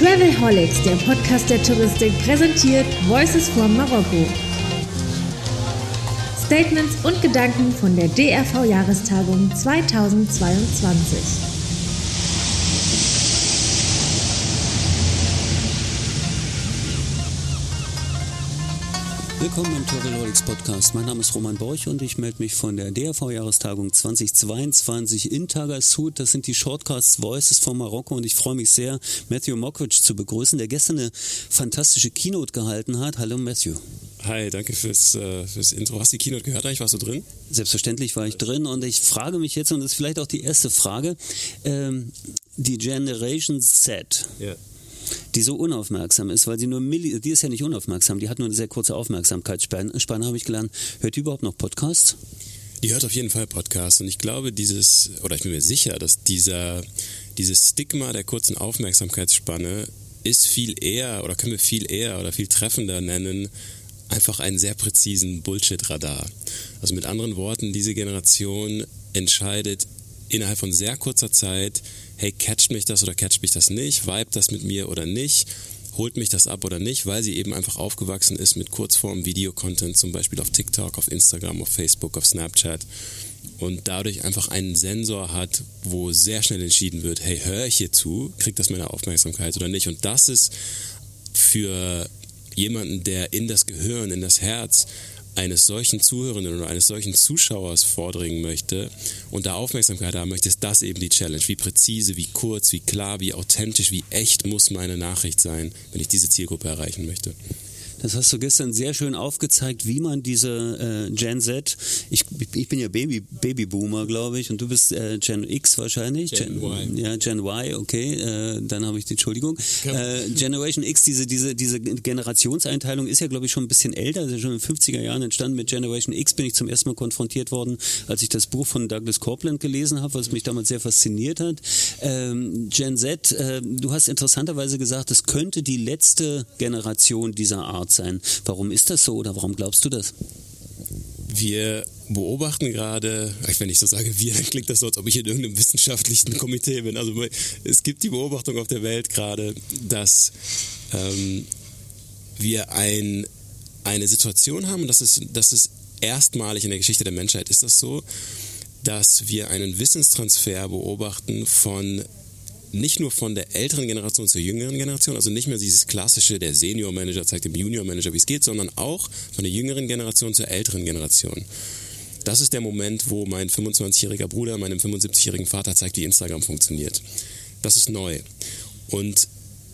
Travelholics, der Podcast der Touristik, präsentiert Voices from Marokko. Statements und Gedanken von der DRV-Jahrestagung 2022. Willkommen im Travelholics Podcast. Mein Name ist Roman Borch und ich melde mich von der DRV-Jahrestagung 2022 in Tagasud. Das sind die Shortcasts Voices von Marokko und ich freue mich sehr, Matthew Mockridge zu begrüßen, der gestern eine fantastische Keynote gehalten hat. Hallo Matthew. Hi, danke fürs, äh, fürs Intro. Hast du die Keynote gehört eigentlich? Warst du drin? Selbstverständlich war ich drin und ich frage mich jetzt, und das ist vielleicht auch die erste Frage, ähm, die Generation Z. Ja die so unaufmerksam ist, weil sie nur Milli die ist ja nicht unaufmerksam, die hat nur eine sehr kurze Aufmerksamkeitsspanne, habe ich gelernt. Hört die überhaupt noch Podcasts? Die hört auf jeden Fall Podcasts und ich glaube, dieses, oder ich bin mir sicher, dass dieser, dieses Stigma der kurzen Aufmerksamkeitsspanne ist viel eher oder können wir viel eher oder viel treffender nennen, einfach einen sehr präzisen Bullshit-Radar. Also mit anderen Worten, diese Generation entscheidet innerhalb von sehr kurzer Zeit, hey, catcht mich das oder catcht mich das nicht, vibe das mit mir oder nicht, holt mich das ab oder nicht, weil sie eben einfach aufgewachsen ist mit Kurzform Videocontent, zum Beispiel auf TikTok, auf Instagram, auf Facebook, auf Snapchat. Und dadurch einfach einen Sensor hat, wo sehr schnell entschieden wird, hey, höre ich hier zu, kriegt das meine Aufmerksamkeit oder nicht? Und das ist für jemanden, der in das Gehirn, in das Herz eines solchen Zuhörenden oder eines solchen Zuschauers vordringen möchte und da Aufmerksamkeit haben möchte, ist das eben die Challenge. Wie präzise, wie kurz, wie klar, wie authentisch, wie echt muss meine Nachricht sein, wenn ich diese Zielgruppe erreichen möchte. Das hast du gestern sehr schön aufgezeigt, wie man diese äh, Gen Z, ich, ich bin ja Baby, Babyboomer, glaube ich, und du bist äh, Gen X wahrscheinlich. Gen, Gen Y. Ja, Gen Y, okay, äh, dann habe ich die Entschuldigung. Äh, Generation X, diese, diese, diese Generationseinteilung ist ja, glaube ich, schon ein bisschen älter, also schon in den 50er Jahren entstanden. Mit Generation X bin ich zum ersten Mal konfrontiert worden, als ich das Buch von Douglas Copeland gelesen habe, was mich damals sehr fasziniert hat. Ähm, Gen Z, äh, du hast interessanterweise gesagt, es könnte die letzte Generation dieser Art Ort sein. Warum ist das so oder warum glaubst du das? Wir beobachten gerade, wenn ich so sage wir, dann klingt das so, als ob ich in irgendeinem wissenschaftlichen Komitee bin. Also es gibt die Beobachtung auf der Welt gerade, dass ähm, wir ein, eine Situation haben, das ist, das ist erstmalig in der Geschichte der Menschheit ist das so, dass wir einen Wissenstransfer beobachten von nicht nur von der älteren Generation zur jüngeren Generation, also nicht mehr dieses klassische, der Senior Manager zeigt dem Junior Manager, wie es geht, sondern auch von der jüngeren Generation zur älteren Generation. Das ist der Moment, wo mein 25-jähriger Bruder meinem 75-jährigen Vater zeigt, wie Instagram funktioniert. Das ist neu. Und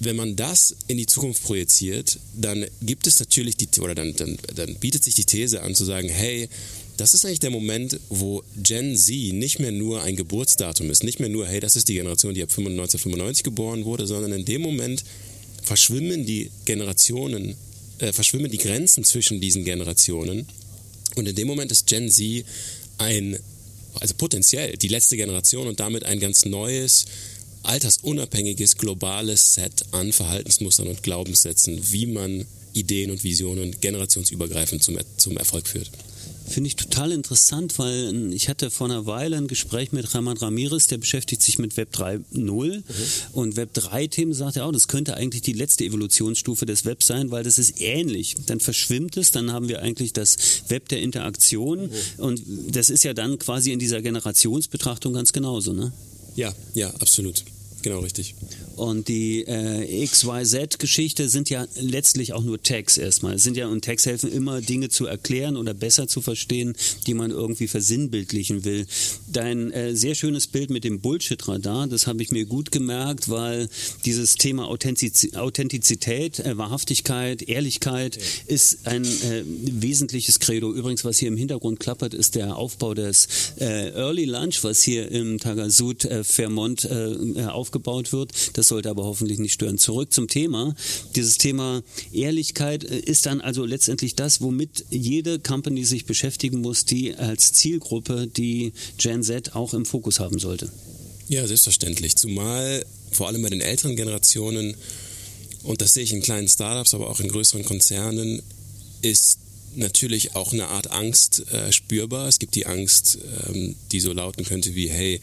wenn man das in die Zukunft projiziert, dann gibt es natürlich die, oder dann, dann, dann bietet sich die These an zu sagen, hey, das ist eigentlich der Moment, wo Gen Z nicht mehr nur ein Geburtsdatum ist, nicht mehr nur, hey, das ist die Generation, die ab 1995 geboren wurde, sondern in dem Moment verschwimmen die Generationen, äh, verschwimmen die Grenzen zwischen diesen Generationen. Und in dem Moment ist Gen Z ein, also potenziell die letzte Generation und damit ein ganz neues, altersunabhängiges, globales Set an Verhaltensmustern und Glaubenssätzen, wie man Ideen und Visionen generationsübergreifend zum, zum Erfolg führt. Finde ich total interessant, weil ich hatte vor einer Weile ein Gespräch mit Raman Ramirez, der beschäftigt sich mit Web 3.0 mhm. und Web 3-Themen sagt er auch, das könnte eigentlich die letzte Evolutionsstufe des Webs sein, weil das ist ähnlich. Dann verschwimmt es, dann haben wir eigentlich das Web der Interaktion mhm. und das ist ja dann quasi in dieser Generationsbetrachtung ganz genauso, ne? Ja, ja, absolut. Genau, richtig. Und die äh, XYZ-Geschichte sind ja letztlich auch nur Tags erstmal. Es sind ja und Tags helfen immer, Dinge zu erklären oder besser zu verstehen, die man irgendwie versinnbildlichen will. Dein äh, sehr schönes Bild mit dem Bullshit-Radar, das habe ich mir gut gemerkt, weil dieses Thema Authentiz Authentizität, äh, Wahrhaftigkeit, Ehrlichkeit ja. ist ein äh, wesentliches Credo. Übrigens, was hier im Hintergrund klappert, ist der Aufbau des äh, Early Lunch, was hier im Tagasud äh, Vermont äh, auf aufgebaut wird. Das sollte aber hoffentlich nicht stören. Zurück zum Thema. Dieses Thema Ehrlichkeit äh, ist dann also letztendlich das, womit jede Company sich beschäftigen muss, die als Zielgruppe die Gen Z auch im Fokus haben sollte. Ja, selbstverständlich. Zumal vor allem bei den älteren Generationen, und das sehe ich in kleinen Startups, aber auch in größeren Konzernen, ist natürlich auch eine Art Angst äh, spürbar. Es gibt die Angst, ähm, die so lauten könnte wie, hey,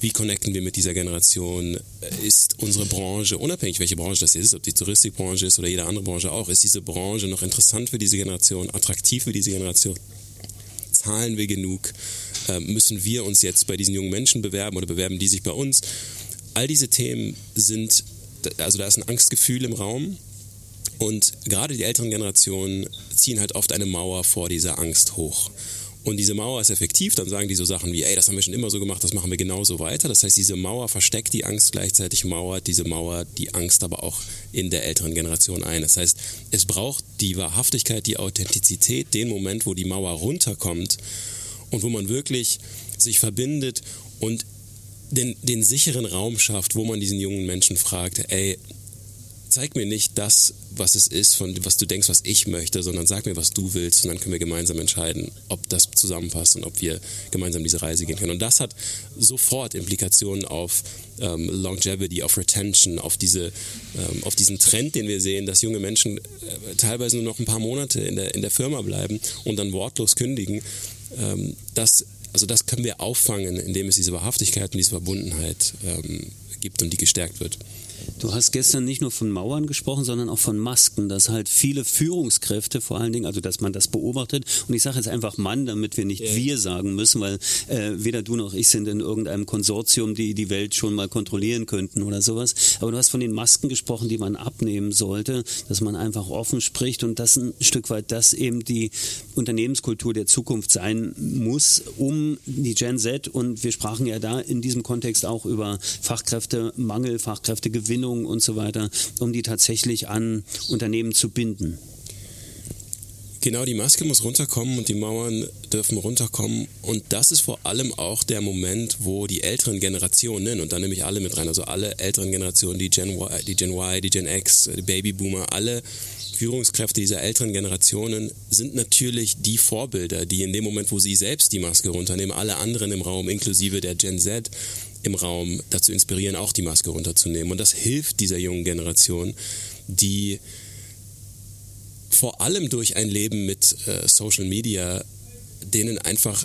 wie connecten wir mit dieser Generation? Ist unsere Branche, unabhängig welche Branche das ist, ob die Touristikbranche ist oder jede andere Branche auch, ist diese Branche noch interessant für diese Generation, attraktiv für diese Generation? Zahlen wir genug? Ähm, müssen wir uns jetzt bei diesen jungen Menschen bewerben oder bewerben die sich bei uns? All diese Themen sind, also da ist ein Angstgefühl im Raum und gerade die älteren Generationen ziehen halt oft eine Mauer vor dieser Angst hoch. Und diese Mauer ist effektiv, dann sagen die so Sachen wie, ey, das haben wir schon immer so gemacht, das machen wir genauso weiter. Das heißt, diese Mauer versteckt die Angst, gleichzeitig mauert diese Mauer die Angst aber auch in der älteren Generation ein. Das heißt, es braucht die Wahrhaftigkeit, die Authentizität, den Moment, wo die Mauer runterkommt und wo man wirklich sich verbindet und den, den sicheren Raum schafft, wo man diesen jungen Menschen fragt, ey, zeig mir nicht das, was es ist, von was du denkst, was ich möchte, sondern sag mir, was du willst und dann können wir gemeinsam entscheiden, ob das zusammenpasst und ob wir gemeinsam diese Reise gehen können. Und das hat sofort Implikationen auf ähm, Longevity, auf Retention, auf, diese, ähm, auf diesen Trend, den wir sehen, dass junge Menschen äh, teilweise nur noch ein paar Monate in der, in der Firma bleiben und dann wortlos kündigen. Ähm, das, also das können wir auffangen, indem es diese Wahrhaftigkeit und diese Verbundenheit ähm, gibt und die gestärkt wird. Du hast gestern nicht nur von Mauern gesprochen, sondern auch von Masken, dass halt viele Führungskräfte vor allen Dingen, also dass man das beobachtet. Und ich sage jetzt einfach Mann, damit wir nicht yeah. wir sagen müssen, weil äh, weder du noch ich sind in irgendeinem Konsortium, die die Welt schon mal kontrollieren könnten oder sowas. Aber du hast von den Masken gesprochen, die man abnehmen sollte, dass man einfach offen spricht und das ein Stück weit das eben die Unternehmenskultur der Zukunft sein muss, um die Gen Z und wir sprachen ja da in diesem Kontext auch über Fachkräftemangel, Fachkräftegewinnung Gewinnung und so weiter, um die tatsächlich an Unternehmen zu binden. Genau, die Maske muss runterkommen und die Mauern dürfen runterkommen. Und das ist vor allem auch der Moment, wo die älteren Generationen, und da nehme ich alle mit rein, also alle älteren Generationen, die Gen Y, die Gen, y, die Gen X, die Babyboomer, alle Führungskräfte dieser älteren Generationen sind natürlich die Vorbilder, die in dem Moment, wo sie selbst die Maske runternehmen, alle anderen im Raum, inklusive der Gen Z, im Raum dazu inspirieren, auch die Maske runterzunehmen. Und das hilft dieser jungen Generation, die vor allem durch ein Leben mit äh, Social Media, denen einfach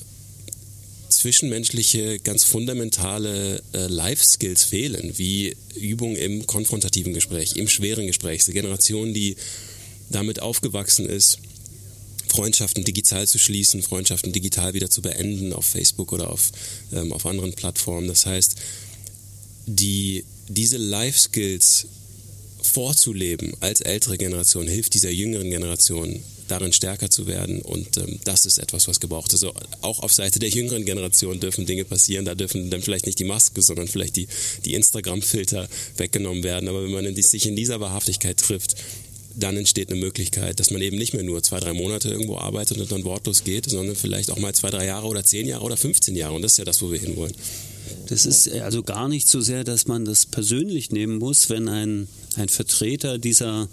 zwischenmenschliche, ganz fundamentale äh, Life-Skills fehlen, wie Übung im konfrontativen Gespräch, im schweren Gespräch. Die Generation, die damit aufgewachsen ist, Freundschaften digital zu schließen, Freundschaften digital wieder zu beenden auf Facebook oder auf, ähm, auf anderen Plattformen. Das heißt, die, diese Life-Skills vorzuleben als ältere Generation hilft dieser jüngeren Generation darin stärker zu werden und ähm, das ist etwas, was gebraucht ist. Also auch auf Seite der jüngeren Generation dürfen Dinge passieren, da dürfen dann vielleicht nicht die Maske, sondern vielleicht die, die Instagram-Filter weggenommen werden, aber wenn man in die, sich in dieser Wahrhaftigkeit trifft, dann entsteht eine Möglichkeit, dass man eben nicht mehr nur zwei, drei Monate irgendwo arbeitet und dann wortlos geht, sondern vielleicht auch mal zwei, drei Jahre oder zehn Jahre oder 15 Jahre. Und das ist ja das, wo wir hinwollen. Das ist also gar nicht so sehr, dass man das persönlich nehmen muss, wenn ein, ein Vertreter dieser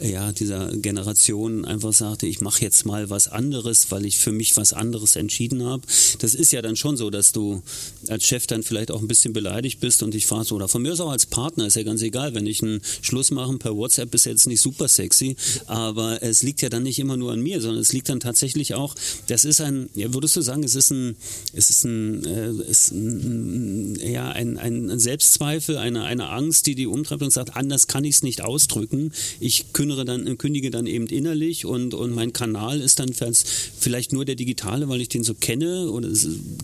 ja, dieser Generation einfach sagte, ich mache jetzt mal was anderes, weil ich für mich was anderes entschieden habe. Das ist ja dann schon so, dass du als Chef dann vielleicht auch ein bisschen beleidigt bist und dich fragst, oder von mir aus auch als Partner, ist ja ganz egal, wenn ich einen Schluss mache per WhatsApp, ist jetzt nicht super sexy, aber es liegt ja dann nicht immer nur an mir, sondern es liegt dann tatsächlich auch, das ist ein, ja, würdest du sagen, es ist ein, es ist ein, äh, ist ein ja, ein, ein Selbstzweifel, eine, eine Angst, die die umtreibt und sagt, anders kann ich es nicht ausdrücken. Ich kündere dann, kündige dann eben innerlich und, und mein Kanal ist dann vielleicht nur der digitale, weil ich den so kenne? Oder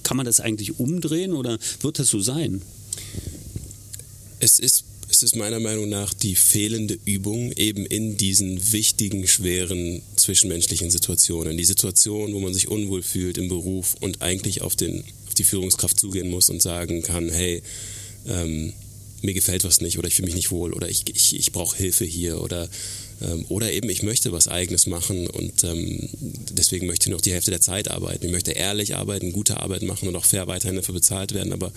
kann man das eigentlich umdrehen oder wird das so sein? Es ist es ist meiner Meinung nach die fehlende Übung eben in diesen wichtigen, schweren zwischenmenschlichen Situationen. Die Situation, wo man sich unwohl fühlt im Beruf und eigentlich auf, den, auf die Führungskraft zugehen muss und sagen kann, hey, ähm, mir gefällt was nicht oder ich fühle mich nicht wohl oder ich, ich, ich brauche Hilfe hier oder ähm, oder eben, ich möchte was Eigenes machen und ähm, deswegen möchte ich noch die Hälfte der Zeit arbeiten. Ich möchte ehrlich arbeiten, gute Arbeit machen und auch fair weiterhin dafür bezahlt werden, aber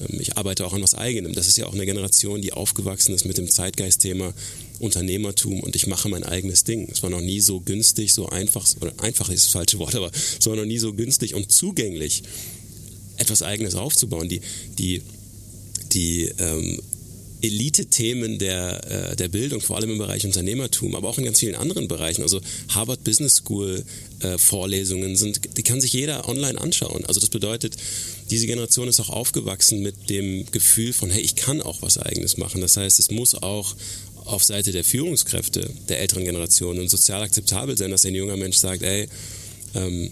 ähm, ich arbeite auch an was Eigenem. Das ist ja auch eine Generation, die aufgewachsen ist mit dem Zeitgeistthema Unternehmertum und ich mache mein eigenes Ding. Es war noch nie so günstig, so einfach, oder einfach ist das falsche Wort, aber es war noch nie so günstig und zugänglich, etwas Eigenes aufzubauen. Die, die, die ähm, Elite-Themen der, äh, der Bildung, vor allem im Bereich Unternehmertum, aber auch in ganz vielen anderen Bereichen. Also Harvard Business School äh, Vorlesungen sind, die kann sich jeder online anschauen. Also das bedeutet, diese Generation ist auch aufgewachsen mit dem Gefühl von, hey, ich kann auch was Eigenes machen. Das heißt, es muss auch auf Seite der Führungskräfte der älteren Generation und sozial akzeptabel sein, dass ein junger Mensch sagt, ey, ähm,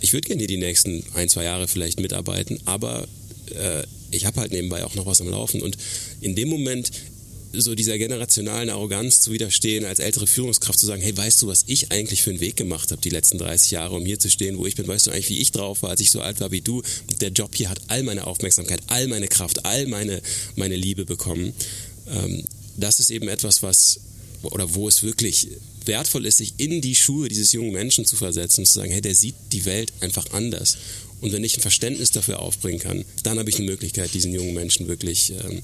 ich würde gerne hier die nächsten ein, zwei Jahre vielleicht mitarbeiten, aber äh, ich habe halt nebenbei auch noch was am Laufen. Und in dem Moment so dieser generationalen Arroganz zu widerstehen, als ältere Führungskraft zu sagen, hey, weißt du, was ich eigentlich für einen Weg gemacht habe die letzten 30 Jahre, um hier zu stehen, wo ich bin, weißt du eigentlich, wie ich drauf war, als ich so alt war wie du. Der Job hier hat all meine Aufmerksamkeit, all meine Kraft, all meine, meine Liebe bekommen. Ähm, das ist eben etwas, was, oder wo es wirklich wertvoll ist, sich in die Schuhe dieses jungen Menschen zu versetzen und zu sagen, hey, der sieht die Welt einfach anders. Und wenn ich ein Verständnis dafür aufbringen kann, dann habe ich eine Möglichkeit, diesen jungen Menschen wirklich ähm,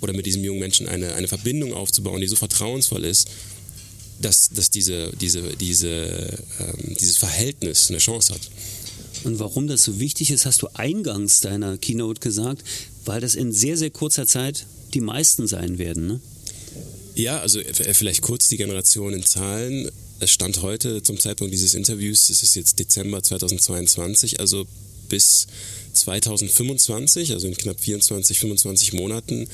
oder mit diesem jungen Menschen eine, eine Verbindung aufzubauen, die so vertrauensvoll ist, dass, dass diese, diese, diese, ähm, dieses Verhältnis eine Chance hat. Und warum das so wichtig ist, hast du eingangs deiner Keynote gesagt, weil das in sehr, sehr kurzer Zeit die meisten sein werden. Ne? Ja, also vielleicht kurz die Generation in Zahlen. Es stand heute zum Zeitpunkt dieses Interviews, es ist jetzt Dezember 2022, also bis 2025, also in knapp 24, 25 Monaten,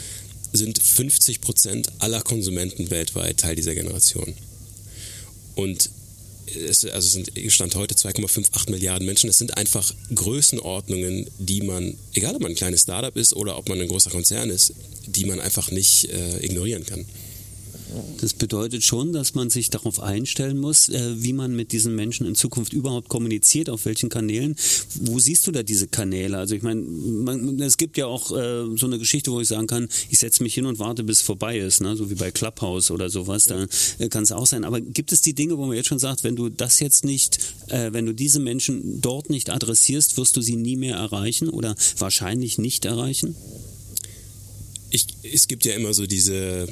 sind 50 Prozent aller Konsumenten weltweit Teil dieser Generation. Und es, also sind Stand heute 2,58 Milliarden Menschen. Es sind einfach Größenordnungen, die man, egal ob man ein kleines Startup ist oder ob man ein großer Konzern ist, die man einfach nicht äh, ignorieren kann. Das bedeutet schon, dass man sich darauf einstellen muss, äh, wie man mit diesen Menschen in Zukunft überhaupt kommuniziert, auf welchen Kanälen. Wo siehst du da diese Kanäle? Also ich meine, es gibt ja auch äh, so eine Geschichte, wo ich sagen kann, ich setze mich hin und warte, bis es vorbei ist, ne? so wie bei Clubhouse oder sowas. Da äh, kann es auch sein. Aber gibt es die Dinge, wo man jetzt schon sagt, wenn du das jetzt nicht, wenn du diese Menschen dort nicht adressierst, wirst du sie nie mehr erreichen oder wahrscheinlich nicht erreichen? Ich, es gibt ja immer so diese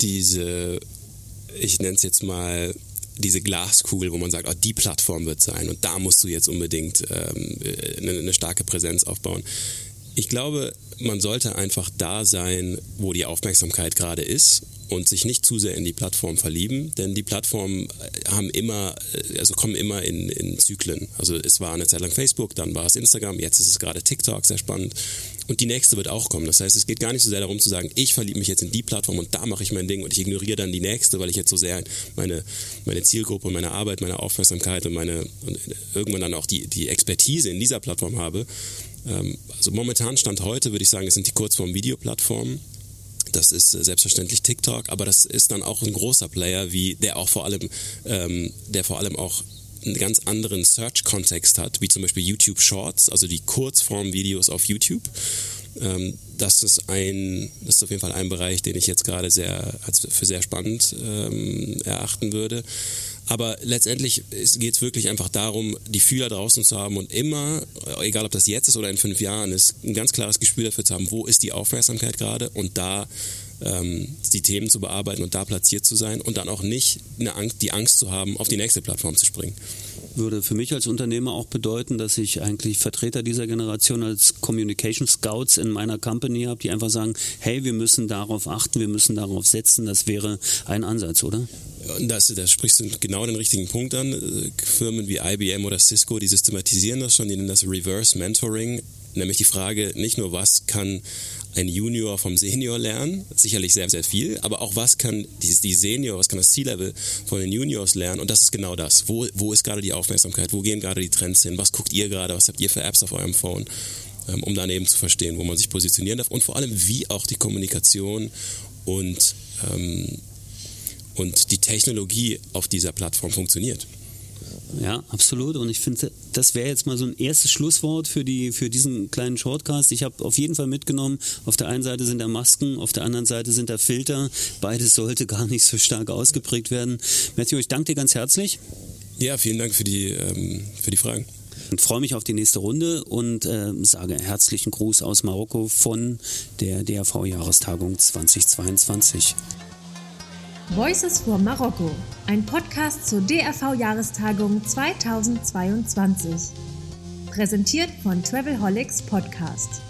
diese, ich nenne es jetzt mal, diese Glaskugel, wo man sagt, oh, die Plattform wird sein und da musst du jetzt unbedingt ähm, eine, eine starke Präsenz aufbauen. Ich glaube, man sollte einfach da sein, wo die Aufmerksamkeit gerade ist und sich nicht zu sehr in die Plattform verlieben, denn die Plattformen äh, haben immer, äh, also kommen immer in, in Zyklen. Also es war eine Zeit lang Facebook, dann war es Instagram, jetzt ist es gerade TikTok, sehr spannend. Und die nächste wird auch kommen. Das heißt, es geht gar nicht so sehr darum zu sagen, ich verliebe mich jetzt in die Plattform und da mache ich mein Ding und ich ignoriere dann die nächste, weil ich jetzt so sehr meine, meine Zielgruppe und meine Arbeit, meine Aufmerksamkeit und meine und irgendwann dann auch die, die Expertise in dieser Plattform habe. Ähm, also momentan Stand heute würde ich sagen, es sind die Kurzform-Videoplattformen das ist äh, selbstverständlich TikTok, aber das ist dann auch ein großer Player, wie der auch vor allem, ähm, der vor allem auch einen ganz anderen Search-Kontext hat, wie zum Beispiel YouTube Shorts, also die Kurzform-Videos auf YouTube. Ähm, das ist ein, das ist auf jeden Fall ein Bereich, den ich jetzt gerade sehr als für sehr spannend ähm, erachten würde. Aber letztendlich geht es wirklich einfach darum, die Fühler draußen zu haben und immer, egal ob das jetzt ist oder in fünf Jahren ist, ein ganz klares Gespür dafür zu haben, wo ist die Aufmerksamkeit gerade und da ähm, die Themen zu bearbeiten und da platziert zu sein und dann auch nicht Angst, die Angst zu haben, auf die nächste Plattform zu springen würde für mich als Unternehmer auch bedeuten, dass ich eigentlich Vertreter dieser Generation als Communication Scouts in meiner Company habe, die einfach sagen, hey, wir müssen darauf achten, wir müssen darauf setzen. Das wäre ein Ansatz, oder? Da sprichst du genau den richtigen Punkt an. Firmen wie IBM oder Cisco, die systematisieren das schon, die nennen das Reverse Mentoring. Nämlich die Frage nicht nur, was kann ein Junior vom Senior lernen, sicherlich sehr, sehr viel, aber auch was kann die, die Senior, was kann das C-Level von den Juniors lernen? Und das ist genau das. Wo, wo ist gerade die Aufmerksamkeit, wo gehen gerade die Trends hin, was guckt ihr gerade, was habt ihr für Apps auf eurem Phone, ähm, um dann eben zu verstehen, wo man sich positionieren darf. Und vor allem, wie auch die Kommunikation und, ähm, und die Technologie auf dieser Plattform funktioniert. Ja, absolut. Und ich finde, das wäre jetzt mal so ein erstes Schlusswort für, die, für diesen kleinen Shortcast. Ich habe auf jeden Fall mitgenommen, auf der einen Seite sind da Masken, auf der anderen Seite sind da Filter. Beides sollte gar nicht so stark ausgeprägt werden. Matthew, ich danke dir ganz herzlich. Ja, vielen Dank für die, ähm, für die Fragen. Und freue mich auf die nächste Runde und äh, sage herzlichen Gruß aus Marokko von der DRV-Jahrestagung 2022. Voices for Marokko, ein Podcast zur DRV-Jahrestagung 2022. Präsentiert von Travelholics Podcast.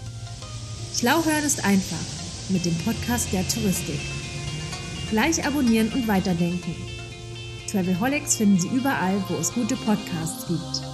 Schlau hören ist einfach. mit dem Podcast der Touristik. Gleich abonnieren und weiterdenken. Travelholics finden Sie überall, wo es gute Podcasts gibt.